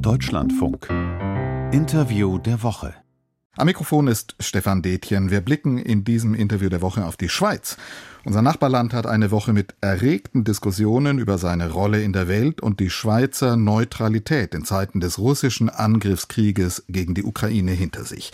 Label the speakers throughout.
Speaker 1: Deutschlandfunk. Interview der Woche.
Speaker 2: Am Mikrofon ist Stefan Detjen. Wir blicken in diesem Interview der Woche auf die Schweiz. Unser Nachbarland hat eine Woche mit erregten Diskussionen über seine Rolle in der Welt und die Schweizer Neutralität in Zeiten des russischen Angriffskrieges gegen die Ukraine hinter sich.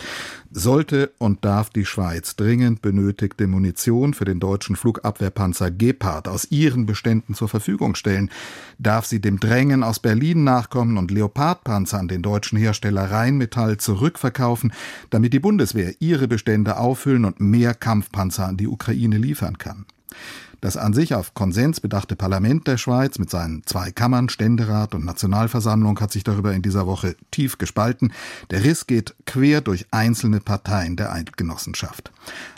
Speaker 2: Sollte und darf die Schweiz dringend benötigte Munition für den deutschen Flugabwehrpanzer Gepard aus ihren Beständen zur Verfügung stellen? Darf sie dem Drängen aus Berlin nachkommen und Leopardpanzer an den deutschen Hersteller Rheinmetall zurückverkaufen, damit die Bundeswehr ihre Bestände auffüllen und mehr Kampfpanzer an die Ukraine liefern kann? Das an sich auf Konsens bedachte Parlament der Schweiz mit seinen zwei Kammern, Ständerat und Nationalversammlung, hat sich darüber in dieser Woche tief gespalten. Der Riss geht quer durch einzelne Parteien der Eidgenossenschaft.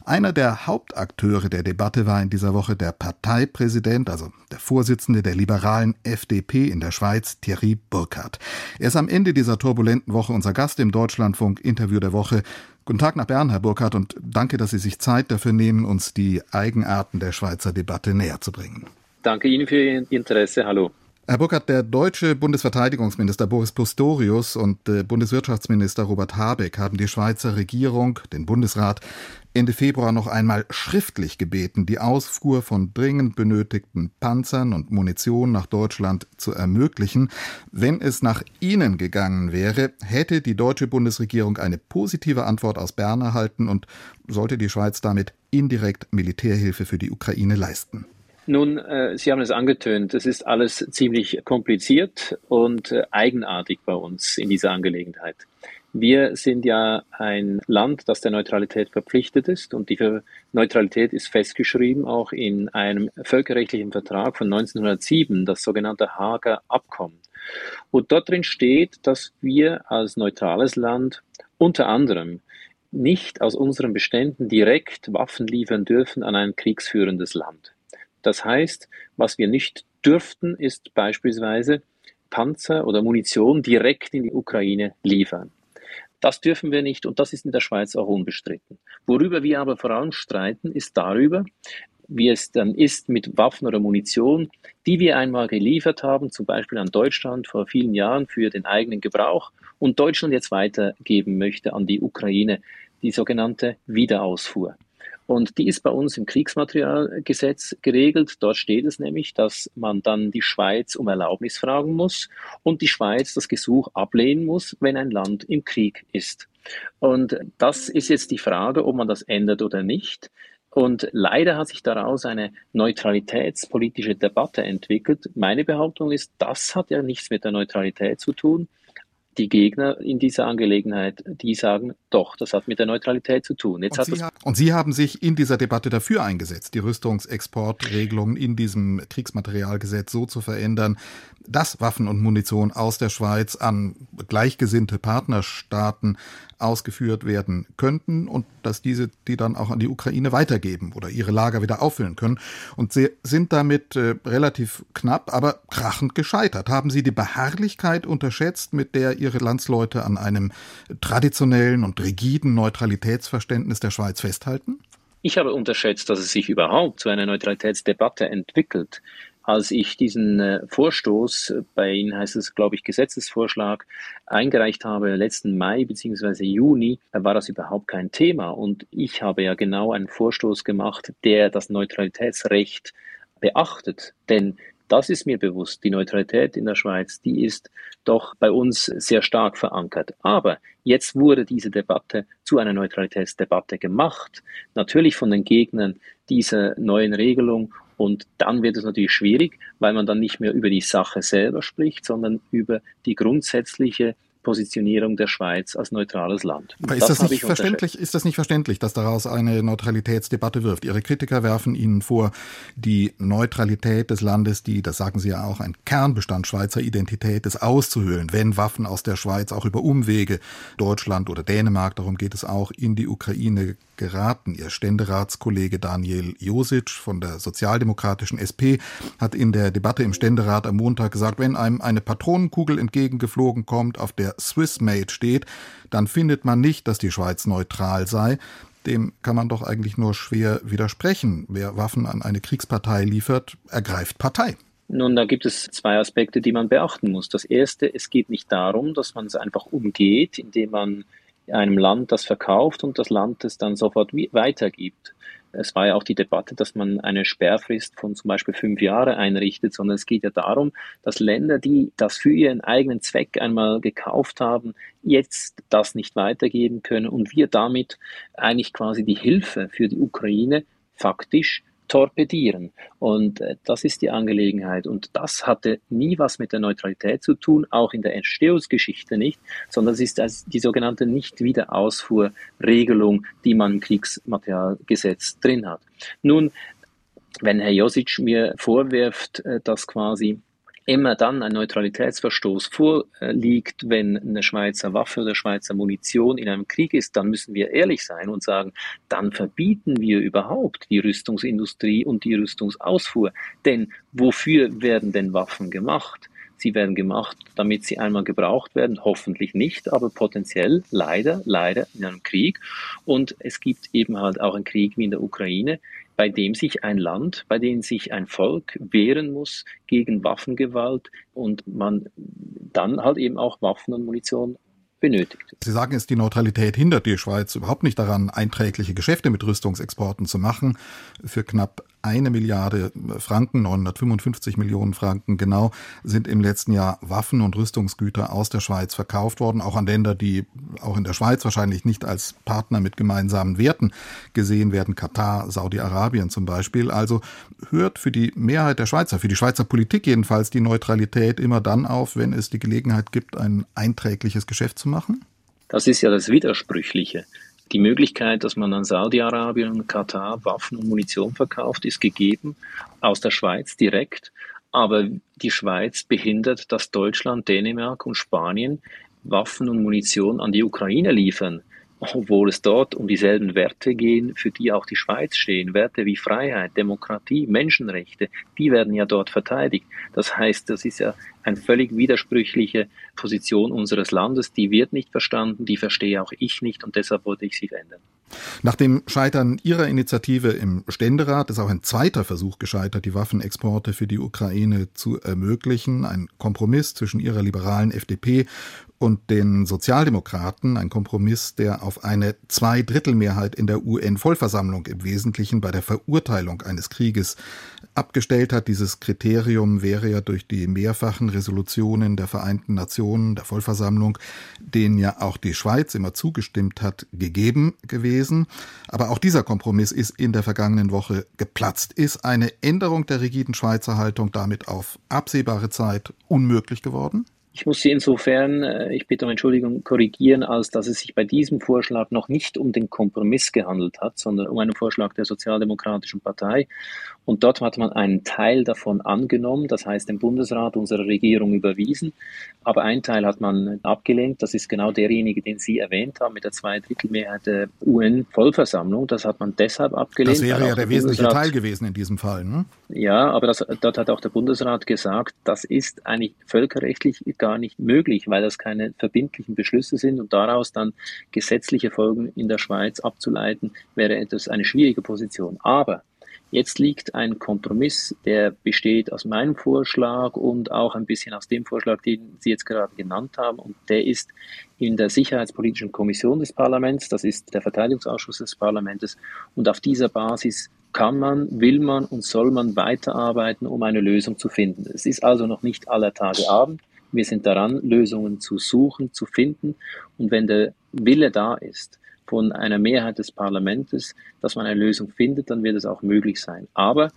Speaker 2: Einer der Hauptakteure der Debatte war in dieser Woche der Parteipräsident, also der Vorsitzende der liberalen FDP in der Schweiz, Thierry Burkhardt. Er ist am Ende dieser turbulenten Woche unser Gast im Deutschlandfunk Interview der Woche. Guten Tag nach Bern, Herr Burkhardt, und danke, dass Sie sich Zeit dafür nehmen, uns die Eigenarten der Schweizer Debatte näher zu bringen.
Speaker 3: Danke Ihnen für Ihr Interesse. Hallo.
Speaker 2: Herr Burkhardt, der deutsche Bundesverteidigungsminister Boris Pistorius und äh, Bundeswirtschaftsminister Robert Habeck haben die Schweizer Regierung, den Bundesrat, Ende Februar noch einmal schriftlich gebeten, die Ausfuhr von dringend benötigten Panzern und Munition nach Deutschland zu ermöglichen. Wenn es nach Ihnen gegangen wäre, hätte die deutsche Bundesregierung eine positive Antwort aus Bern erhalten und sollte die Schweiz damit indirekt Militärhilfe für die Ukraine leisten.
Speaker 3: Nun, äh, Sie haben es angetönt, es ist alles ziemlich kompliziert und äh, eigenartig bei uns in dieser Angelegenheit. Wir sind ja ein Land, das der Neutralität verpflichtet ist und die Neutralität ist festgeschrieben auch in einem völkerrechtlichen Vertrag von 1907, das sogenannte Hager Abkommen. wo dort drin steht, dass wir als neutrales Land unter anderem nicht aus unseren Beständen direkt Waffen liefern dürfen an ein kriegsführendes Land. Das heißt, was wir nicht dürften, ist beispielsweise Panzer oder Munition direkt in die Ukraine liefern. Das dürfen wir nicht und das ist in der Schweiz auch unbestritten. Worüber wir aber vor allem streiten, ist darüber, wie es dann ist mit Waffen oder Munition, die wir einmal geliefert haben, zum Beispiel an Deutschland vor vielen Jahren für den eigenen Gebrauch und Deutschland jetzt weitergeben möchte an die Ukraine, die sogenannte Wiederausfuhr. Und die ist bei uns im Kriegsmaterialgesetz geregelt. Dort steht es nämlich, dass man dann die Schweiz um Erlaubnis fragen muss und die Schweiz das Gesuch ablehnen muss, wenn ein Land im Krieg ist. Und das ist jetzt die Frage, ob man das ändert oder nicht. Und leider hat sich daraus eine neutralitätspolitische Debatte entwickelt. Meine Behauptung ist, das hat ja nichts mit der Neutralität zu tun, die Gegner in dieser Angelegenheit, die sagen, doch, das hat mit der Neutralität zu tun.
Speaker 2: Jetzt und, Sie, und Sie haben sich in dieser Debatte dafür eingesetzt, die Rüstungsexportregelungen in diesem Kriegsmaterialgesetz so zu verändern, dass Waffen und Munition aus der Schweiz an gleichgesinnte Partnerstaaten ausgeführt werden könnten und dass diese die dann auch an die Ukraine weitergeben oder ihre Lager wieder auffüllen können. Und sie sind damit äh, relativ knapp, aber krachend gescheitert. Haben Sie die Beharrlichkeit unterschätzt, mit der Ihre Landsleute an einem traditionellen und rigiden Neutralitätsverständnis der Schweiz festhalten?
Speaker 3: Ich habe unterschätzt, dass es sich überhaupt zu einer Neutralitätsdebatte entwickelt als ich diesen äh, Vorstoß, äh, bei Ihnen heißt es, glaube ich, Gesetzesvorschlag, eingereicht habe letzten Mai bzw. Juni, war das überhaupt kein Thema. Und ich habe ja genau einen Vorstoß gemacht, der das Neutralitätsrecht beachtet. Denn das ist mir bewusst. Die Neutralität in der Schweiz, die ist doch bei uns sehr stark verankert. Aber jetzt wurde diese Debatte zu einer Neutralitätsdebatte gemacht. Natürlich von den Gegnern dieser neuen Regelung und dann wird es natürlich schwierig, weil man dann nicht mehr über die Sache selber spricht, sondern über die grundsätzliche Positionierung der Schweiz als neutrales Land.
Speaker 2: Aber ist das, das nicht verständlich, ist das nicht verständlich, dass daraus eine Neutralitätsdebatte wirft? Ihre Kritiker werfen Ihnen vor, die Neutralität des Landes, die, das sagen Sie ja auch, ein Kernbestand Schweizer Identität ist, auszuhöhlen, wenn Waffen aus der Schweiz auch über Umwege Deutschland oder Dänemark, darum geht es auch, in die Ukraine geraten. Ihr Ständeratskollege Daniel Josic von der sozialdemokratischen SP hat in der Debatte im Ständerat am Montag gesagt, wenn einem eine Patronenkugel entgegengeflogen kommt, auf der Swissmade steht, dann findet man nicht, dass die Schweiz neutral sei. Dem kann man doch eigentlich nur schwer widersprechen. Wer Waffen an eine Kriegspartei liefert, ergreift Partei.
Speaker 3: Nun, da gibt es zwei Aspekte, die man beachten muss. Das erste, es geht nicht darum, dass man es einfach umgeht, indem man einem Land das verkauft und das Land es dann sofort weitergibt. Es war ja auch die Debatte, dass man eine Sperrfrist von zum Beispiel fünf Jahre einrichtet, sondern es geht ja darum, dass Länder, die das für ihren eigenen Zweck einmal gekauft haben, jetzt das nicht weitergeben können und wir damit eigentlich quasi die Hilfe für die Ukraine faktisch torpedieren. Und äh, das ist die Angelegenheit. Und das hatte nie was mit der Neutralität zu tun, auch in der Entstehungsgeschichte nicht, sondern es ist die sogenannte Nicht-Wiederausfuhrregelung, die man im Kriegsmaterialgesetz drin hat. Nun, wenn Herr Josic mir vorwirft, äh, dass quasi immer dann ein Neutralitätsverstoß vorliegt, wenn eine Schweizer Waffe oder Schweizer Munition in einem Krieg ist, dann müssen wir ehrlich sein und sagen, dann verbieten wir überhaupt die Rüstungsindustrie und die Rüstungsausfuhr. Denn wofür werden denn Waffen gemacht? Sie werden gemacht, damit sie einmal gebraucht werden, hoffentlich nicht, aber potenziell leider, leider in einem Krieg. Und es gibt eben halt auch einen Krieg wie in der Ukraine, bei dem sich ein Land, bei dem sich ein Volk wehren muss gegen Waffengewalt und man dann halt eben auch Waffen und Munition benötigt.
Speaker 2: Sie sagen es, die Neutralität hindert die Schweiz überhaupt nicht daran, einträgliche Geschäfte mit Rüstungsexporten zu machen. Für knapp eine Milliarde Franken, 955 Millionen Franken genau, sind im letzten Jahr Waffen und Rüstungsgüter aus der Schweiz verkauft worden, auch an Länder, die auch in der Schweiz wahrscheinlich nicht als Partner mit gemeinsamen Werten gesehen werden, Katar, Saudi-Arabien zum Beispiel. Also hört für die Mehrheit der Schweizer, für die Schweizer Politik jedenfalls, die Neutralität immer dann auf, wenn es die Gelegenheit gibt, ein einträgliches Geschäft zu machen?
Speaker 3: Das ist ja das Widersprüchliche. Die Möglichkeit, dass man an Saudi-Arabien und Katar Waffen und Munition verkauft, ist gegeben aus der Schweiz direkt. Aber die Schweiz behindert, dass Deutschland, Dänemark und Spanien Waffen und Munition an die Ukraine liefern obwohl es dort um dieselben Werte gehen, für die auch die Schweiz stehen. Werte wie Freiheit, Demokratie, Menschenrechte, die werden ja dort verteidigt. Das heißt, das ist ja eine völlig widersprüchliche Position unseres Landes. Die wird nicht verstanden, die verstehe auch ich nicht und deshalb wollte ich sie verändern.
Speaker 2: Nach dem Scheitern Ihrer Initiative im Ständerat ist auch ein zweiter Versuch gescheitert, die Waffenexporte für die Ukraine zu ermöglichen. Ein Kompromiss zwischen Ihrer liberalen FDP und den Sozialdemokraten, ein Kompromiss, der auf eine Zweidrittelmehrheit in der UN-Vollversammlung im Wesentlichen bei der Verurteilung eines Krieges abgestellt hat. Dieses Kriterium wäre ja durch die mehrfachen Resolutionen der Vereinten Nationen, der Vollversammlung, denen ja auch die Schweiz immer zugestimmt hat, gegeben gewesen. Aber auch dieser Kompromiss ist in der vergangenen Woche geplatzt. Ist eine Änderung der rigiden Schweizer Haltung damit auf absehbare Zeit unmöglich geworden?
Speaker 3: Ich muss Sie insofern, äh, ich bitte um Entschuldigung, korrigieren, als dass es sich bei diesem Vorschlag noch nicht um den Kompromiss gehandelt hat, sondern um einen Vorschlag der Sozialdemokratischen Partei. Und dort hat man einen Teil davon angenommen, das heißt dem Bundesrat unserer Regierung überwiesen. Aber ein Teil hat man abgelehnt. Das ist genau derjenige, den Sie erwähnt haben, mit der Zweidrittelmehrheit der UN-Vollversammlung. Das hat man deshalb abgelehnt.
Speaker 2: Das wäre ja der wesentliche Teil gewesen in diesem Fall. Ne?
Speaker 3: Ja, aber das, dort hat auch der Bundesrat gesagt, das ist eigentlich völkerrechtlich gar nicht möglich, weil das keine verbindlichen Beschlüsse sind und daraus dann gesetzliche Folgen in der Schweiz abzuleiten, wäre etwas eine schwierige Position. Aber Jetzt liegt ein Kompromiss, der besteht aus meinem Vorschlag und auch ein bisschen aus dem Vorschlag, den Sie jetzt gerade genannt haben. Und der ist in der Sicherheitspolitischen Kommission des Parlaments, das ist der Verteidigungsausschuss des Parlaments. Und auf dieser Basis kann man, will man und soll man weiterarbeiten, um eine Lösung zu finden. Es ist also noch nicht aller Tage Abend. Wir sind daran, Lösungen zu suchen, zu finden. Und wenn der Wille da ist, von einer Mehrheit des Parlaments, dass man eine Lösung findet, dann wird es auch möglich sein. Aber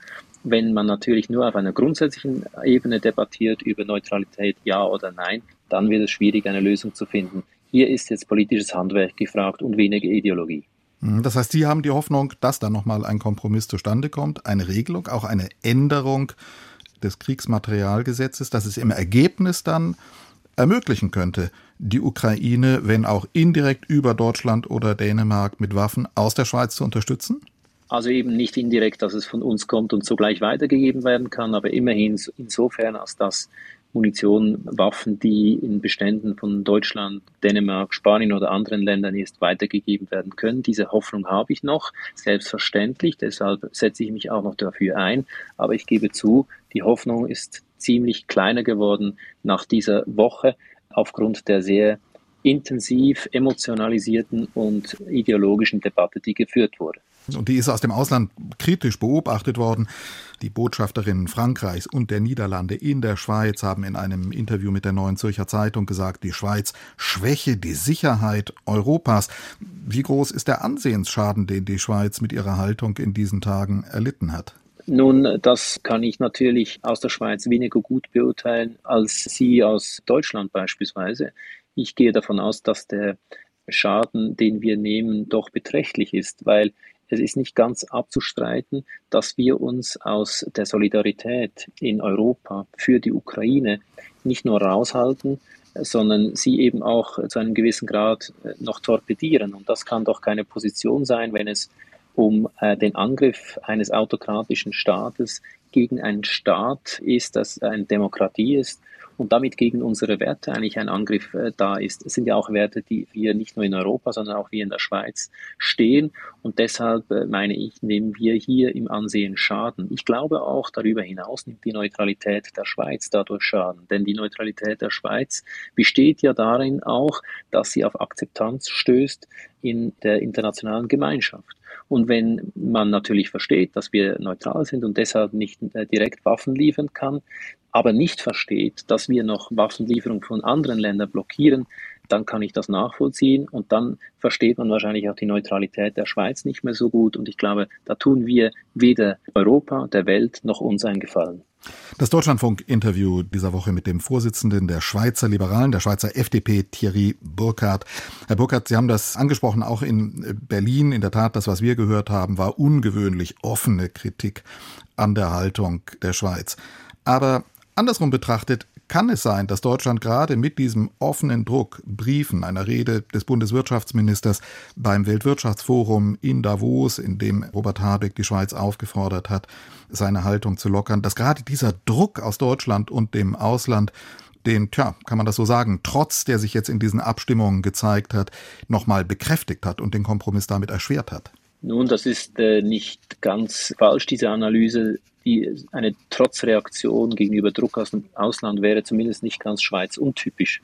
Speaker 3: wenn man natürlich nur auf einer grundsätzlichen Ebene debattiert über Neutralität, ja oder nein, dann wird es schwierig, eine Lösung zu finden. Hier ist jetzt politisches Handwerk gefragt und weniger Ideologie.
Speaker 2: Mhm, das heißt, Sie haben die Hoffnung, dass da nochmal ein Kompromiss zustande kommt, eine Regelung, auch eine Änderung des Kriegsmaterialgesetzes, dass es im Ergebnis dann ermöglichen könnte, die Ukraine, wenn auch indirekt über Deutschland oder Dänemark mit Waffen aus der Schweiz zu unterstützen?
Speaker 3: Also eben nicht indirekt, dass es von uns kommt und sogleich weitergegeben werden kann, aber immerhin insofern, als dass Munition, Waffen, die in Beständen von Deutschland, Dänemark, Spanien oder anderen Ländern erst weitergegeben werden können. Diese Hoffnung habe ich noch, selbstverständlich. Deshalb setze ich mich auch noch dafür ein. Aber ich gebe zu, die Hoffnung ist ziemlich kleiner geworden nach dieser Woche aufgrund der sehr intensiv emotionalisierten und ideologischen Debatte, die geführt wurde.
Speaker 2: Und die ist aus dem Ausland kritisch beobachtet worden. Die Botschafterinnen Frankreichs und der Niederlande in der Schweiz haben in einem Interview mit der Neuen Zürcher Zeitung gesagt, die Schweiz schwäche die Sicherheit Europas. Wie groß ist der Ansehensschaden, den die Schweiz mit ihrer Haltung in diesen Tagen erlitten hat?
Speaker 3: Nun, das kann ich natürlich aus der Schweiz weniger gut beurteilen als Sie aus Deutschland beispielsweise. Ich gehe davon aus, dass der Schaden, den wir nehmen, doch beträchtlich ist, weil es ist nicht ganz abzustreiten, dass wir uns aus der Solidarität in Europa für die Ukraine nicht nur raushalten, sondern sie eben auch zu einem gewissen Grad noch torpedieren. Und das kann doch keine Position sein, wenn es um äh, den Angriff eines autokratischen Staates gegen einen Staat ist, das eine Demokratie ist und damit gegen unsere Werte eigentlich ein Angriff äh, da ist. Es sind ja auch Werte, die wir nicht nur in Europa, sondern auch wir in der Schweiz stehen. Und deshalb äh, meine ich, nehmen wir hier im Ansehen Schaden. Ich glaube auch darüber hinaus nimmt die Neutralität der Schweiz dadurch Schaden. Denn die Neutralität der Schweiz besteht ja darin auch, dass sie auf Akzeptanz stößt in der internationalen Gemeinschaft. Und wenn man natürlich versteht, dass wir neutral sind und deshalb nicht äh, direkt Waffen liefern kann, aber nicht versteht, dass wir noch Waffenlieferungen von anderen Ländern blockieren, dann kann ich das nachvollziehen und dann versteht man wahrscheinlich auch die Neutralität der Schweiz nicht mehr so gut. Und ich glaube, da tun wir weder Europa, der Welt noch uns einen Gefallen.
Speaker 2: Das Deutschlandfunk-Interview dieser Woche mit dem Vorsitzenden der Schweizer Liberalen, der Schweizer FDP, Thierry Burkhardt. Herr Burkhardt, Sie haben das angesprochen, auch in Berlin. In der Tat, das, was wir gehört haben, war ungewöhnlich offene Kritik an der Haltung der Schweiz. Aber andersrum betrachtet, kann es sein, dass Deutschland gerade mit diesem offenen Druck, Briefen, einer Rede des Bundeswirtschaftsministers beim Weltwirtschaftsforum in Davos, in dem Robert Habeck die Schweiz aufgefordert hat, seine Haltung zu lockern, dass gerade dieser Druck aus Deutschland und dem Ausland den, tja, kann man das so sagen, trotz der sich jetzt in diesen Abstimmungen gezeigt hat, nochmal bekräftigt hat und den Kompromiss damit erschwert hat?
Speaker 3: Nun, das ist äh, nicht ganz falsch, diese Analyse die, eine Trotzreaktion gegenüber Druck aus dem Ausland wäre zumindest nicht ganz Schweiz untypisch.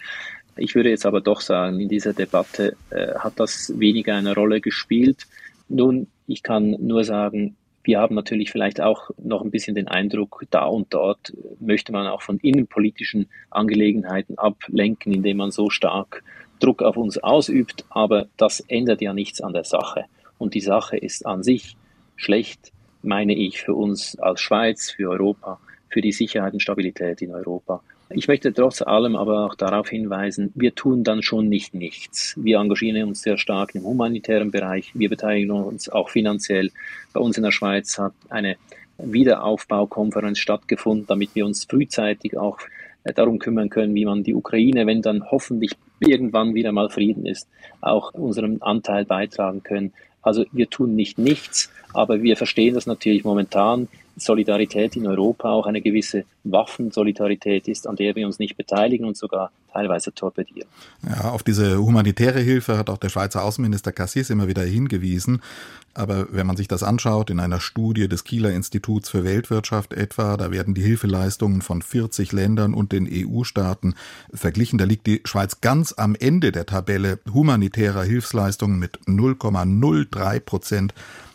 Speaker 3: Ich würde jetzt aber doch sagen, in dieser Debatte äh, hat das weniger eine Rolle gespielt. Nun, ich kann nur sagen, wir haben natürlich vielleicht auch noch ein bisschen den Eindruck, da und dort möchte man auch von innenpolitischen Angelegenheiten ablenken, indem man so stark Druck auf uns ausübt. Aber das ändert ja nichts an der Sache. Und die Sache ist an sich schlecht meine ich, für uns als Schweiz, für Europa, für die Sicherheit und Stabilität in Europa. Ich möchte trotz allem aber auch darauf hinweisen, wir tun dann schon nicht nichts. Wir engagieren uns sehr stark im humanitären Bereich, wir beteiligen uns auch finanziell. Bei uns in der Schweiz hat eine Wiederaufbaukonferenz stattgefunden, damit wir uns frühzeitig auch äh, darum kümmern können, wie man die Ukraine, wenn dann hoffentlich irgendwann wieder mal Frieden ist, auch unseren Anteil beitragen können. Also wir tun nicht nichts, aber wir verstehen das natürlich momentan. Solidarität in Europa auch eine gewisse Waffensolidarität ist, an der wir uns nicht beteiligen und sogar teilweise torpedieren.
Speaker 2: Ja, auf diese humanitäre Hilfe hat auch der Schweizer Außenminister Cassis immer wieder hingewiesen. Aber wenn man sich das anschaut, in einer Studie des Kieler Instituts für Weltwirtschaft etwa, da werden die Hilfeleistungen von 40 Ländern und den EU-Staaten verglichen. Da liegt die Schweiz ganz am Ende der Tabelle humanitärer Hilfsleistungen mit 0,03 Prozent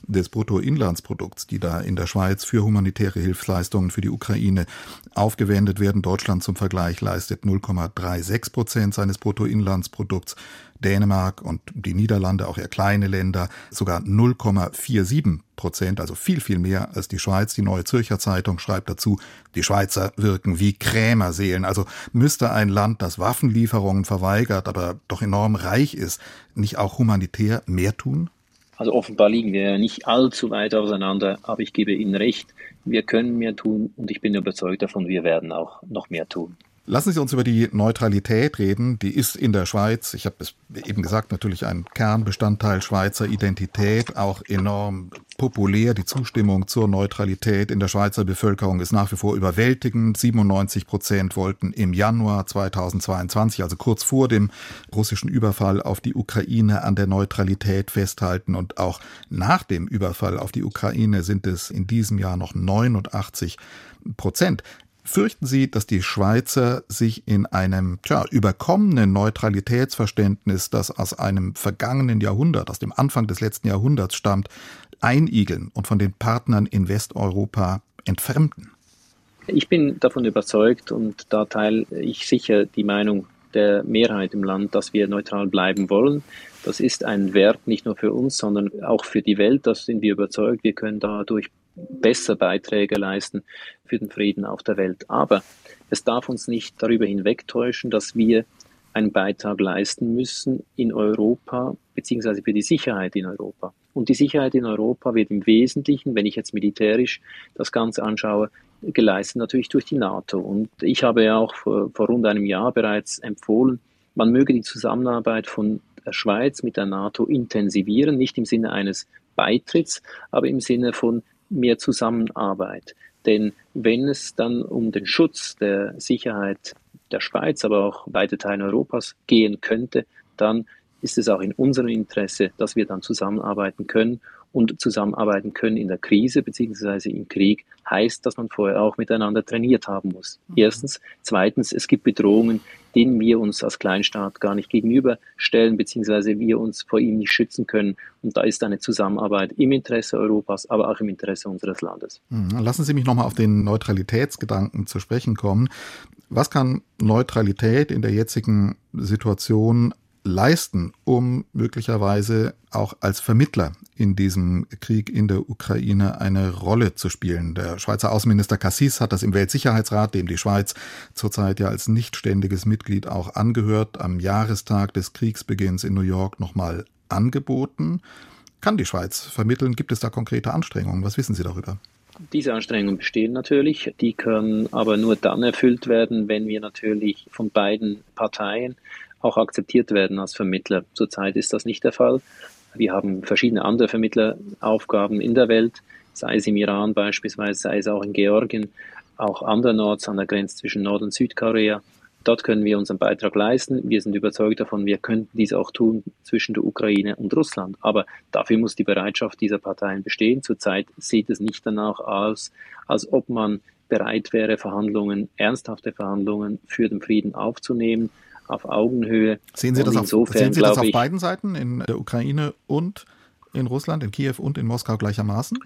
Speaker 2: des Bruttoinlandsprodukts, die da in der Schweiz für humanitäre Hilfsleistungen für die Ukraine aufgewendet werden. Deutschland zum Vergleich leistet 0,36 Prozent seines Bruttoinlandsprodukts. Dänemark und die Niederlande, auch eher kleine Länder, sogar 0,47 Prozent, also viel, viel mehr als die Schweiz. Die Neue Zürcher Zeitung schreibt dazu, die Schweizer wirken wie Krämerseelen. Also müsste ein Land, das Waffenlieferungen verweigert, aber doch enorm reich ist, nicht auch humanitär mehr tun?
Speaker 3: Also offenbar liegen wir ja nicht allzu weit auseinander, aber ich gebe Ihnen recht, wir können mehr tun und ich bin überzeugt davon, wir werden auch noch mehr tun.
Speaker 2: Lassen Sie uns über die Neutralität reden. Die ist in der Schweiz, ich habe es eben gesagt, natürlich ein Kernbestandteil Schweizer Identität, auch enorm populär. Die Zustimmung zur Neutralität in der Schweizer Bevölkerung ist nach wie vor überwältigend. 97 Prozent wollten im Januar 2022, also kurz vor dem russischen Überfall auf die Ukraine, an der Neutralität festhalten. Und auch nach dem Überfall auf die Ukraine sind es in diesem Jahr noch 89 Prozent. Fürchten Sie, dass die Schweizer sich in einem tja, überkommenen Neutralitätsverständnis, das aus einem vergangenen Jahrhundert, aus dem Anfang des letzten Jahrhunderts stammt, einigeln und von den Partnern in Westeuropa entfremden?
Speaker 3: Ich bin davon überzeugt und da teile ich sicher die Meinung der Mehrheit im Land, dass wir neutral bleiben wollen. Das ist ein Wert nicht nur für uns, sondern auch für die Welt. Das sind wir überzeugt. Wir können dadurch besser Beiträge leisten für den Frieden auf der Welt. Aber es darf uns nicht darüber hinwegtäuschen, dass wir einen Beitrag leisten müssen in Europa, beziehungsweise für die Sicherheit in Europa. Und die Sicherheit in Europa wird im Wesentlichen, wenn ich jetzt militärisch das Ganze anschaue, geleistet natürlich durch die NATO. Und ich habe ja auch vor, vor rund einem Jahr bereits empfohlen, man möge die Zusammenarbeit von der Schweiz mit der NATO intensivieren, nicht im Sinne eines Beitritts, aber im Sinne von mehr Zusammenarbeit. Denn wenn es dann um den Schutz der Sicherheit der Schweiz, aber auch weite Teile Europas gehen könnte, dann ist es auch in unserem Interesse, dass wir dann zusammenarbeiten können und zusammenarbeiten können in der Krise beziehungsweise im Krieg, heißt, dass man vorher auch miteinander trainiert haben muss. Mhm. Erstens. Zweitens, es gibt Bedrohungen, denen wir uns als Kleinstaat gar nicht gegenüberstellen, beziehungsweise wir uns vor ihm nicht schützen können. Und da ist eine Zusammenarbeit im Interesse Europas, aber auch im Interesse unseres Landes.
Speaker 2: Mhm. Lassen Sie mich nochmal auf den Neutralitätsgedanken zu sprechen kommen. Was kann Neutralität in der jetzigen Situation leisten, um möglicherweise auch als Vermittler in diesem Krieg in der Ukraine eine Rolle zu spielen. Der Schweizer Außenminister Cassis hat das im Weltsicherheitsrat, dem die Schweiz zurzeit ja als nichtständiges Mitglied auch angehört, am Jahrestag des Kriegsbeginns in New York nochmal angeboten. Kann die Schweiz vermitteln? Gibt es da konkrete Anstrengungen? Was wissen Sie darüber?
Speaker 3: Diese Anstrengungen bestehen natürlich, die können aber nur dann erfüllt werden, wenn wir natürlich von beiden Parteien auch akzeptiert werden als Vermittler. Zurzeit ist das nicht der Fall. Wir haben verschiedene andere Vermittleraufgaben in der Welt, sei es im Iran beispielsweise, sei es auch in Georgien, auch andernorts an der Grenze zwischen Nord- und Südkorea. Dort können wir unseren Beitrag leisten. Wir sind überzeugt davon, wir könnten dies auch tun zwischen der Ukraine und Russland. Aber dafür muss die Bereitschaft dieser Parteien bestehen. Zurzeit sieht es nicht danach aus, als ob man bereit wäre, Verhandlungen, ernsthafte Verhandlungen für den Frieden aufzunehmen auf Augenhöhe.
Speaker 2: Sehen Sie das, auf, sehen Sie das auf beiden Seiten, in der Ukraine und in Russland, in Kiew und in Moskau gleichermaßen?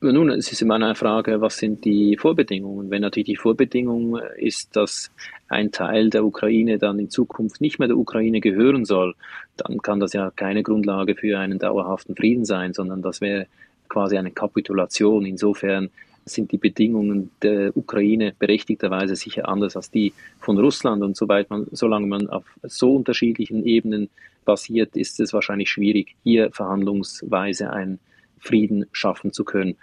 Speaker 3: Nun, es ist immer eine Frage, was sind die Vorbedingungen? Wenn natürlich die Vorbedingung ist, dass ein Teil der Ukraine dann in Zukunft nicht mehr der Ukraine gehören soll, dann kann das ja keine Grundlage für einen dauerhaften Frieden sein, sondern das wäre quasi eine Kapitulation. Insofern sind die Bedingungen der Ukraine berechtigterweise sicher anders als die von Russland. Und soweit man, solange man auf so unterschiedlichen Ebenen basiert, ist es wahrscheinlich schwierig, hier verhandlungsweise einen Frieden schaffen zu können.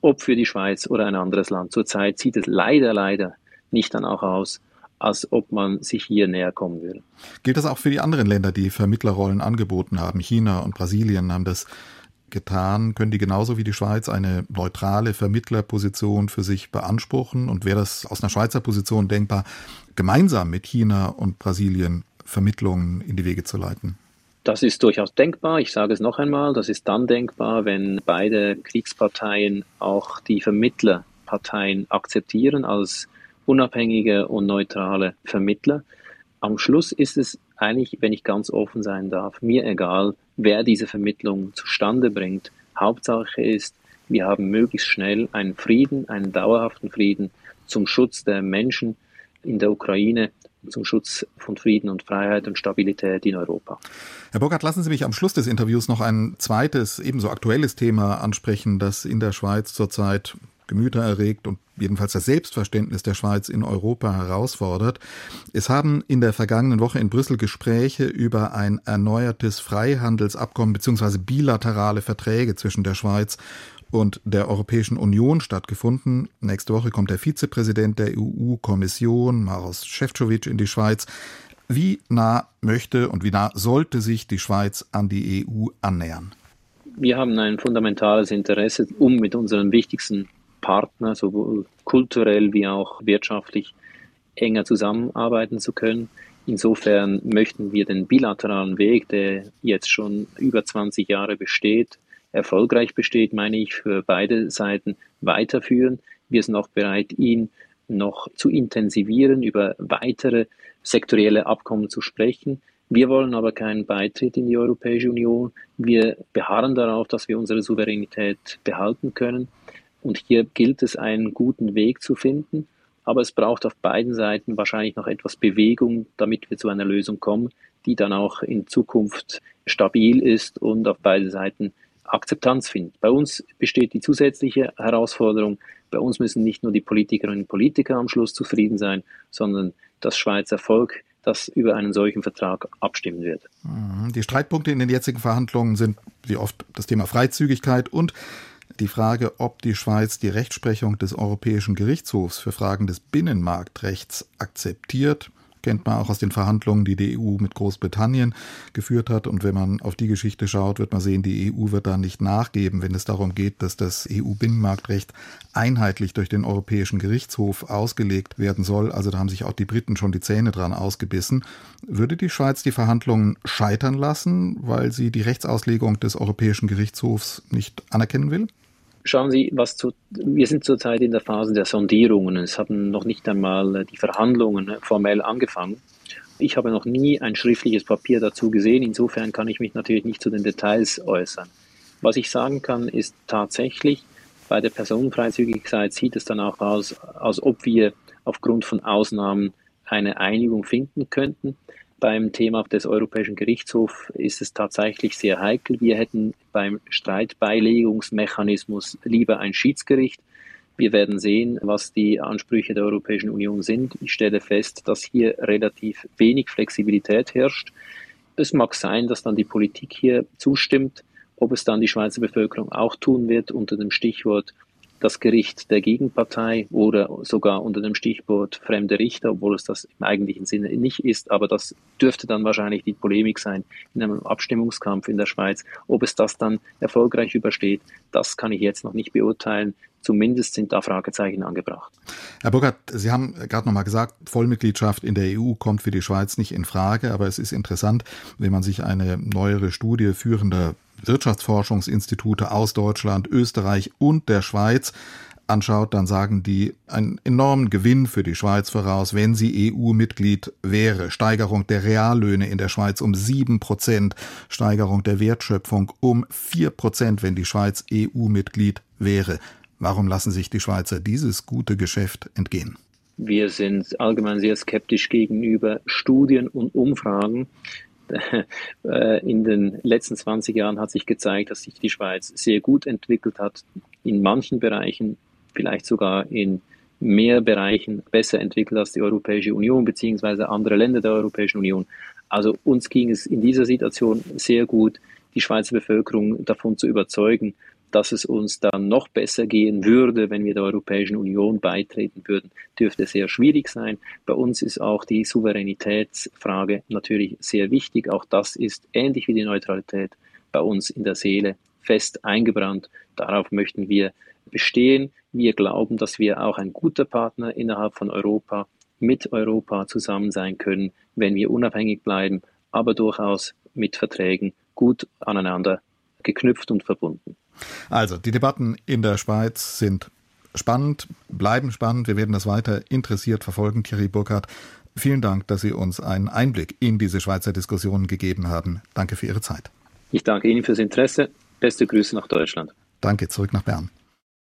Speaker 3: Ob für die Schweiz oder ein anderes Land. Zurzeit sieht es leider, leider nicht danach aus, als ob man sich hier näher kommen würde.
Speaker 2: Gilt das auch für die anderen Länder, die Vermittlerrollen angeboten haben? China und Brasilien haben das getan? Können die genauso wie die Schweiz eine neutrale Vermittlerposition für sich beanspruchen? Und wäre das aus einer Schweizer Position denkbar, gemeinsam mit China und Brasilien Vermittlungen in die Wege zu leiten?
Speaker 3: Das ist durchaus denkbar. Ich sage es noch einmal, das ist dann denkbar, wenn beide Kriegsparteien auch die Vermittlerparteien akzeptieren als unabhängige und neutrale Vermittler. Am Schluss ist es eigentlich, wenn ich ganz offen sein darf, mir egal, wer diese Vermittlung zustande bringt. Hauptsache ist, wir haben möglichst schnell einen Frieden, einen dauerhaften Frieden zum Schutz der Menschen in der Ukraine zum Schutz von Frieden und Freiheit und Stabilität in Europa.
Speaker 2: Herr Burkhardt, lassen Sie mich am Schluss des Interviews noch ein zweites, ebenso aktuelles Thema ansprechen, das in der Schweiz zurzeit Gemüter erregt und jedenfalls das Selbstverständnis der Schweiz in Europa herausfordert. Es haben in der vergangenen Woche in Brüssel Gespräche über ein erneuertes Freihandelsabkommen bzw. bilaterale Verträge zwischen der Schweiz und der Europäischen Union stattgefunden. Nächste Woche kommt der Vizepräsident der EU-Kommission, Maros Šefčovič, in die Schweiz. Wie nah möchte und wie nah sollte sich die Schweiz an die EU annähern?
Speaker 3: Wir haben ein fundamentales Interesse, um mit unseren wichtigsten Partnern, sowohl kulturell wie auch wirtschaftlich, enger zusammenarbeiten zu können. Insofern möchten wir den bilateralen Weg, der jetzt schon über 20 Jahre besteht, erfolgreich besteht, meine ich, für beide Seiten weiterführen. Wir sind auch bereit, ihn noch zu intensivieren, über weitere sektorielle Abkommen zu sprechen. Wir wollen aber keinen Beitritt in die Europäische Union. Wir beharren darauf, dass wir unsere Souveränität behalten können. Und hier gilt es, einen guten Weg zu finden. Aber es braucht auf beiden Seiten wahrscheinlich noch etwas Bewegung, damit wir zu einer Lösung kommen, die dann auch in Zukunft stabil ist und auf beiden Seiten Akzeptanz findet. Bei uns besteht die zusätzliche Herausforderung, bei uns müssen nicht nur die Politikerinnen und Politiker am Schluss zufrieden sein, sondern das Schweizer Volk, das über einen solchen Vertrag abstimmen wird.
Speaker 2: Mhm. Die Streitpunkte in den jetzigen Verhandlungen sind wie oft das Thema Freizügigkeit und die Frage, ob die Schweiz die Rechtsprechung des Europäischen Gerichtshofs für Fragen des Binnenmarktrechts akzeptiert kennt man auch aus den Verhandlungen, die die EU mit Großbritannien geführt hat. Und wenn man auf die Geschichte schaut, wird man sehen, die EU wird da nicht nachgeben, wenn es darum geht, dass das EU-Binnenmarktrecht einheitlich durch den Europäischen Gerichtshof ausgelegt werden soll. Also da haben sich auch die Briten schon die Zähne dran ausgebissen. Würde die Schweiz die Verhandlungen scheitern lassen, weil sie die Rechtsauslegung des Europäischen Gerichtshofs nicht anerkennen will?
Speaker 3: Schauen Sie, was zu, wir sind zurzeit in der Phase der Sondierungen. Es haben noch nicht einmal die Verhandlungen formell angefangen. Ich habe noch nie ein schriftliches Papier dazu gesehen. Insofern kann ich mich natürlich nicht zu den Details äußern. Was ich sagen kann, ist tatsächlich, bei der Personenfreizügigkeit sieht es dann auch aus, als ob wir aufgrund von Ausnahmen eine Einigung finden könnten. Beim Thema des Europäischen Gerichtshofs ist es tatsächlich sehr heikel. Wir hätten beim Streitbeilegungsmechanismus lieber ein Schiedsgericht. Wir werden sehen, was die Ansprüche der Europäischen Union sind. Ich stelle fest, dass hier relativ wenig Flexibilität herrscht. Es mag sein, dass dann die Politik hier zustimmt. Ob es dann die Schweizer Bevölkerung auch tun wird unter dem Stichwort das Gericht der Gegenpartei oder sogar unter dem Stichwort fremde Richter, obwohl es das im eigentlichen Sinne nicht ist. Aber das dürfte dann wahrscheinlich die Polemik sein in einem Abstimmungskampf in der Schweiz. Ob es das dann erfolgreich übersteht, das kann ich jetzt noch nicht beurteilen. Zumindest sind da Fragezeichen angebracht.
Speaker 2: Herr Burkhardt, Sie haben gerade noch mal gesagt, Vollmitgliedschaft in der EU kommt für die Schweiz nicht in Frage, aber es ist interessant, wenn man sich eine neuere Studie führender Wirtschaftsforschungsinstitute aus Deutschland, Österreich und der Schweiz anschaut, dann sagen die einen enormen Gewinn für die Schweiz voraus, wenn sie EU-Mitglied wäre. Steigerung der Reallöhne in der Schweiz um sieben Prozent, Steigerung der Wertschöpfung um vier Prozent, wenn die Schweiz EU-Mitglied wäre. Warum lassen sich die Schweizer dieses gute Geschäft entgehen?
Speaker 3: Wir sind allgemein sehr skeptisch gegenüber Studien und Umfragen, in den letzten 20 Jahren hat sich gezeigt, dass sich die Schweiz sehr gut entwickelt hat, in manchen Bereichen, vielleicht sogar in mehr Bereichen besser entwickelt als die Europäische Union beziehungsweise andere Länder der Europäischen Union. Also uns ging es in dieser Situation sehr gut, die Schweizer Bevölkerung davon zu überzeugen, dass es uns dann noch besser gehen würde, wenn wir der Europäischen Union beitreten würden, dürfte sehr schwierig sein. Bei uns ist auch die Souveränitätsfrage natürlich sehr wichtig. Auch das ist ähnlich wie die Neutralität bei uns in der Seele fest eingebrannt. Darauf möchten wir bestehen. Wir glauben, dass wir auch ein guter Partner innerhalb von Europa mit Europa zusammen sein können, wenn wir unabhängig bleiben, aber durchaus mit Verträgen gut aneinander geknüpft und verbunden.
Speaker 2: Also, die Debatten in der Schweiz sind spannend, bleiben spannend. Wir werden das weiter interessiert verfolgen. Thierry Burkhardt, vielen Dank, dass Sie uns einen Einblick in diese Schweizer Diskussionen gegeben haben. Danke für Ihre Zeit.
Speaker 3: Ich danke Ihnen fürs Interesse. Beste Grüße nach Deutschland.
Speaker 2: Danke, zurück nach Bern.